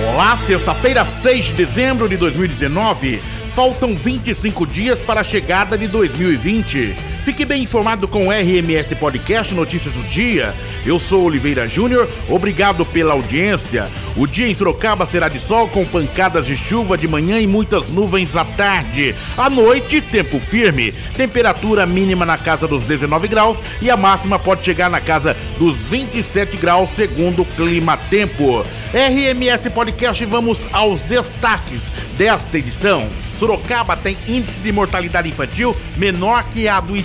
Olá, sexta-feira, 6 de dezembro de 2019. Faltam 25 dias para a chegada de 2020. Fique bem informado com o RMS Podcast Notícias do Dia. Eu sou Oliveira Júnior, obrigado pela audiência. O dia em Sorocaba será de sol com pancadas de chuva de manhã e muitas nuvens à tarde. À noite, tempo firme. Temperatura mínima na casa dos 19 graus e a máxima pode chegar na casa dos 27 graus, segundo o Clima Tempo. RMS Podcast, vamos aos destaques desta edição. Sorocaba tem índice de mortalidade infantil menor que a do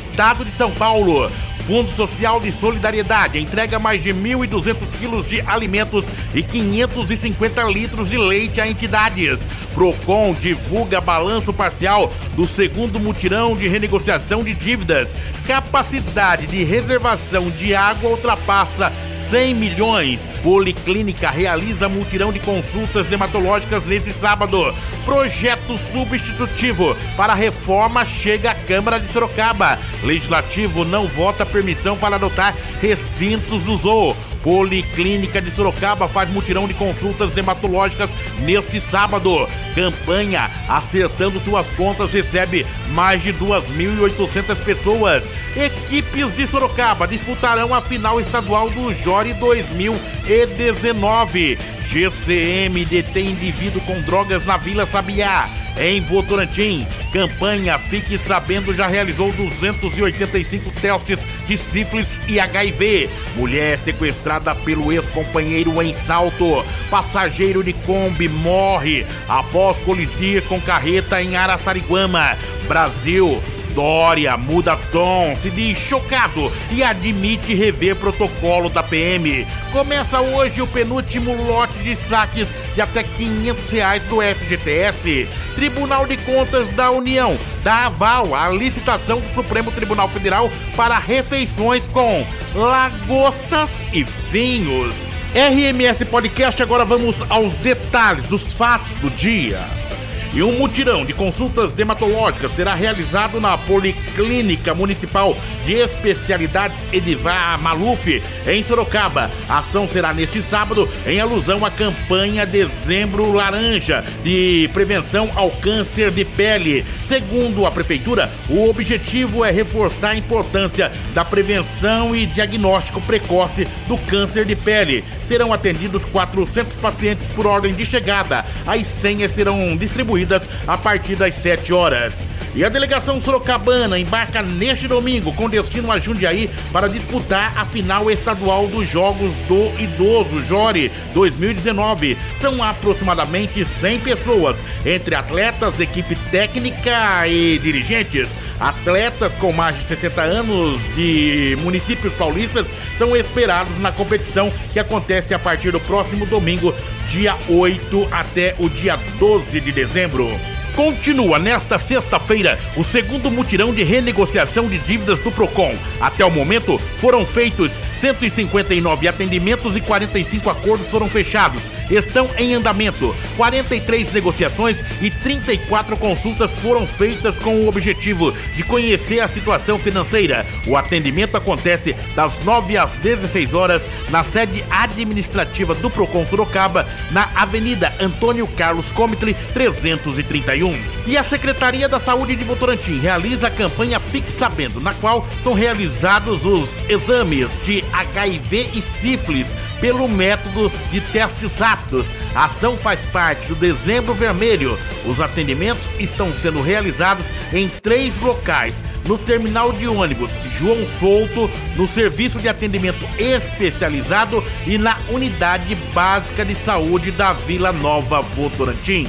de São Paulo. Fundo Social de Solidariedade entrega mais de 1.200 quilos de alimentos e 550 litros de leite a entidades. Procon divulga balanço parcial do segundo mutirão de renegociação de dívidas. Capacidade de reservação de água ultrapassa 100 milhões. Policlínica realiza mutirão de consultas dermatológicas nesse sábado. Projeto substitutivo para reforma chega à Câmara de Sorocaba. Legislativo não vota permissão para adotar recintos do zoo. Policlínica de Sorocaba faz mutirão de consultas dermatológicas neste sábado. Campanha Acertando Suas Contas recebe mais de 2.800 pessoas. Equipes de Sorocaba disputarão a final estadual do Jore 2019. GCM detém indivíduo com drogas na Vila Sabiá. Em Votorantim, campanha Fique Sabendo já realizou 285 testes de sífilis e HIV. Mulher sequestrada pelo ex-companheiro em Salto. Passageiro de Kombi morre após colidir com carreta em Araçariguama. Brasil Dória muda tom, se diz chocado e admite rever protocolo da PM. Começa hoje o penúltimo lote de saques de até 500 reais do FGTS. Tribunal de Contas da União dá aval à licitação do Supremo Tribunal Federal para refeições com lagostas e vinhos. RMS Podcast, agora vamos aos detalhes dos fatos do dia. E um mutirão de consultas dermatológicas será realizado na Policlínica Municipal de Especialidades Edivar Maluf, em Sorocaba. A ação será neste sábado, em alusão à campanha Dezembro Laranja de prevenção ao câncer de pele. Segundo a Prefeitura, o objetivo é reforçar a importância da prevenção e diagnóstico precoce do câncer de pele. Serão atendidos 400 pacientes por ordem de chegada. As senhas serão distribuídas a partir das 7 horas. E a delegação sorocabana embarca neste domingo com destino a Jundiaí para disputar a final estadual dos Jogos do Idoso Jore 2019. São aproximadamente 100 pessoas, entre atletas, equipe técnica e dirigentes. Atletas com mais de 60 anos de municípios paulistas são esperados na competição que acontece a partir do próximo domingo, dia 8 até o dia 12 de dezembro. Continua nesta sexta-feira o segundo mutirão de renegociação de dívidas do Procon. Até o momento foram feitos 159 atendimentos e 45 acordos foram fechados. Estão em andamento. 43 negociações e 34 consultas foram feitas com o objetivo de conhecer a situação financeira. O atendimento acontece das 9 às 16 horas na sede administrativa do Procon Sorocaba, na Avenida Antônio Carlos Comitre 331. E a Secretaria da Saúde de Votorantim realiza a campanha Fique Sabendo, na qual são realizados os exames de HIV e sífilis pelo método de testes rápidos. A ação faz parte do Dezembro Vermelho. Os atendimentos estão sendo realizados em três locais: no terminal de ônibus João Souto, no serviço de atendimento especializado e na unidade básica de saúde da Vila Nova Votorantim.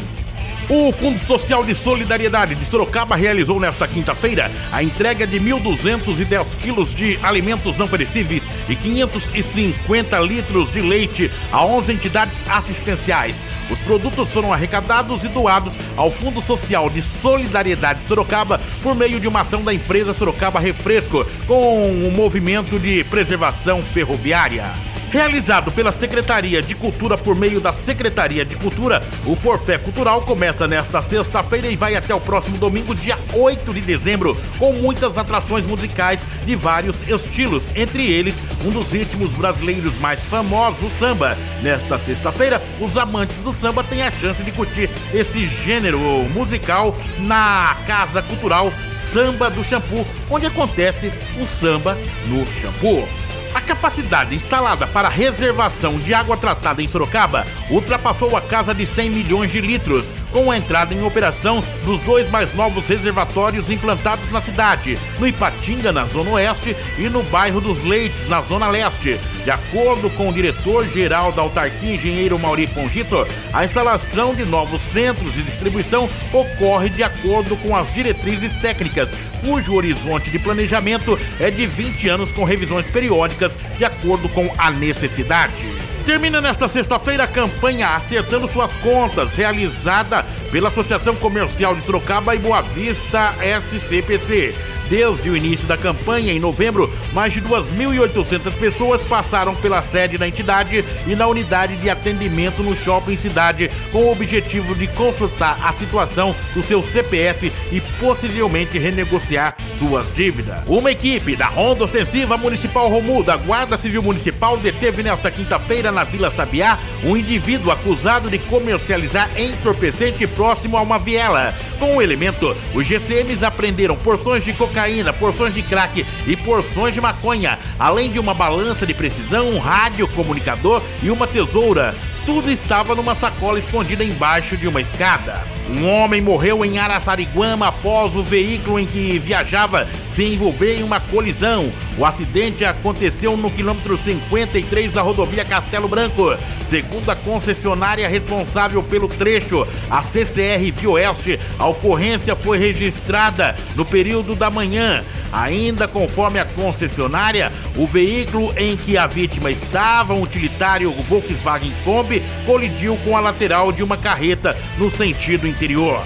O Fundo Social de Solidariedade de Sorocaba realizou nesta quinta-feira a entrega de 1.210 quilos de alimentos não perecíveis e 550 litros de leite a 11 entidades assistenciais. Os produtos foram arrecadados e doados ao Fundo Social de Solidariedade de Sorocaba por meio de uma ação da empresa Sorocaba Refresco com o um movimento de preservação ferroviária. Realizado pela Secretaria de Cultura por meio da Secretaria de Cultura, o Forfé Cultural começa nesta sexta-feira e vai até o próximo domingo, dia 8 de dezembro, com muitas atrações musicais de vários estilos, entre eles um dos ritmos brasileiros mais famosos, o samba. Nesta sexta-feira, os amantes do samba têm a chance de curtir esse gênero musical na Casa Cultural Samba do Shampoo, onde acontece o samba no shampoo. A capacidade instalada para reservação de água tratada em Sorocaba ultrapassou a casa de 100 milhões de litros, com a entrada em operação dos dois mais novos reservatórios implantados na cidade, no Ipatinga, na Zona Oeste, e no bairro dos Leites, na Zona Leste. De acordo com o diretor-geral da autarquia, engenheiro Mauri Pongito, a instalação de novos centros de distribuição ocorre de acordo com as diretrizes técnicas, cujo horizonte de planejamento é de 20 anos com revisões periódicas de acordo com a necessidade. Termina nesta sexta-feira a campanha Acertando Suas Contas, realizada pela Associação Comercial de Sorocaba e Boa Vista SCPC. Desde o início da campanha, em novembro, mais de 2.800 pessoas passaram pela sede da entidade e na unidade de atendimento no Shopping Cidade, com o objetivo de consultar a situação do seu CPF e possivelmente renegociar suas dívidas. Uma equipe da Ronda Ostensiva Municipal Romu da Guarda Civil Municipal deteve nesta quinta-feira na Vila Sabiá um indivíduo acusado de comercializar entorpecente próximo a uma viela. Com o elemento, os GCMs apreenderam porções de cocaína, porções de crack e porções de maconha, além de uma balança de precisão, um rádio comunicador e uma tesoura. Tudo estava numa sacola escondida embaixo de uma escada. Um homem morreu em Araçariguama após o veículo em que viajava se envolver em uma colisão. O acidente aconteceu no quilômetro 53 da rodovia Castelo Branco. Segundo a concessionária responsável pelo trecho, a CCR Vioeste, a ocorrência foi registrada no período da manhã. Ainda conforme a concessionária, o veículo em que a vítima estava, um utilitário Volkswagen Kombi, colidiu com a lateral de uma carreta no sentido interior.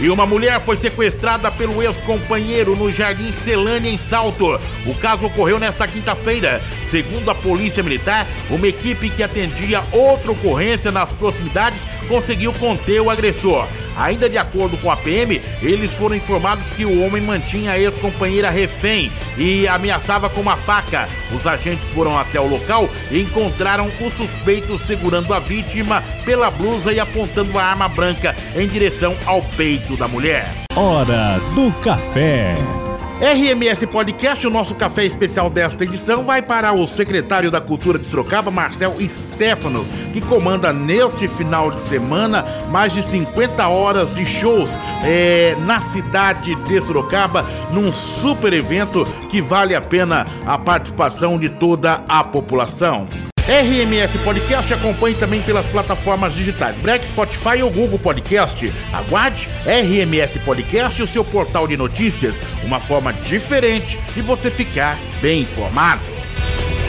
E uma mulher foi sequestrada pelo ex-companheiro no Jardim Celânia, em Salto. O caso ocorreu nesta quinta-feira. Segundo a Polícia Militar, uma equipe que atendia outra ocorrência nas proximidades conseguiu conter o agressor. Ainda de acordo com a PM, eles foram informados que o homem mantinha a ex-companheira refém e ameaçava com uma faca. Os agentes foram até o local e encontraram o suspeito segurando a vítima pela blusa e apontando a arma branca em direção ao peito da mulher. Hora do café. RMS Podcast, o nosso café especial desta edição, vai para o secretário da Cultura de Sorocaba, Marcel Stefano, que comanda neste final de semana mais de 50 horas de shows é, na cidade de Sorocaba, num super evento que vale a pena a participação de toda a população. RMS Podcast acompanhe também pelas plataformas digitais Break, Spotify ou Google Podcast. Aguarde RMS Podcast, o seu portal de notícias, uma forma diferente de você ficar bem informado.